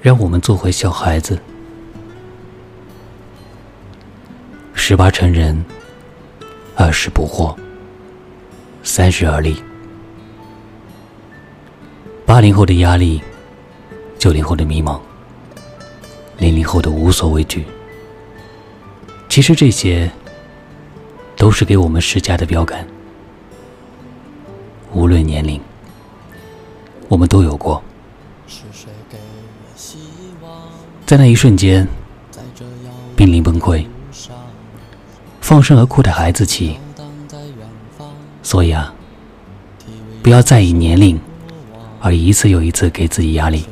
让我们做回小孩子。十八成人，二十不惑，三十而立。八零后的压力，九零后的迷茫，零零后的无所畏惧。其实这些，都是给我们施加的标杆。无论年龄，我们都有过。在那一瞬间，濒临崩溃，放声而哭的孩子气。所以啊，不要在意年龄，而一次又一次给自己压力。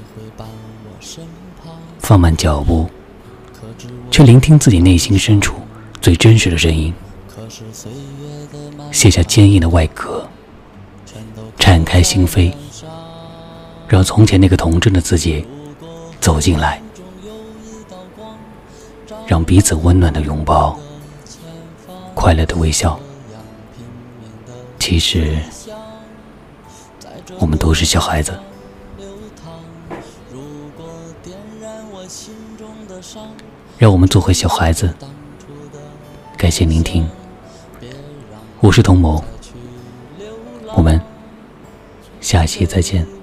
放慢脚步，却聆听自己内心深处最真实的声音。卸下坚硬的外壳，敞开心扉，让从前那个童真的自己走进来。让彼此温暖的拥抱，快乐的微笑。其实，我们都是小孩子。让我们做回小孩子。感谢聆听，我是童某，我们下期再见。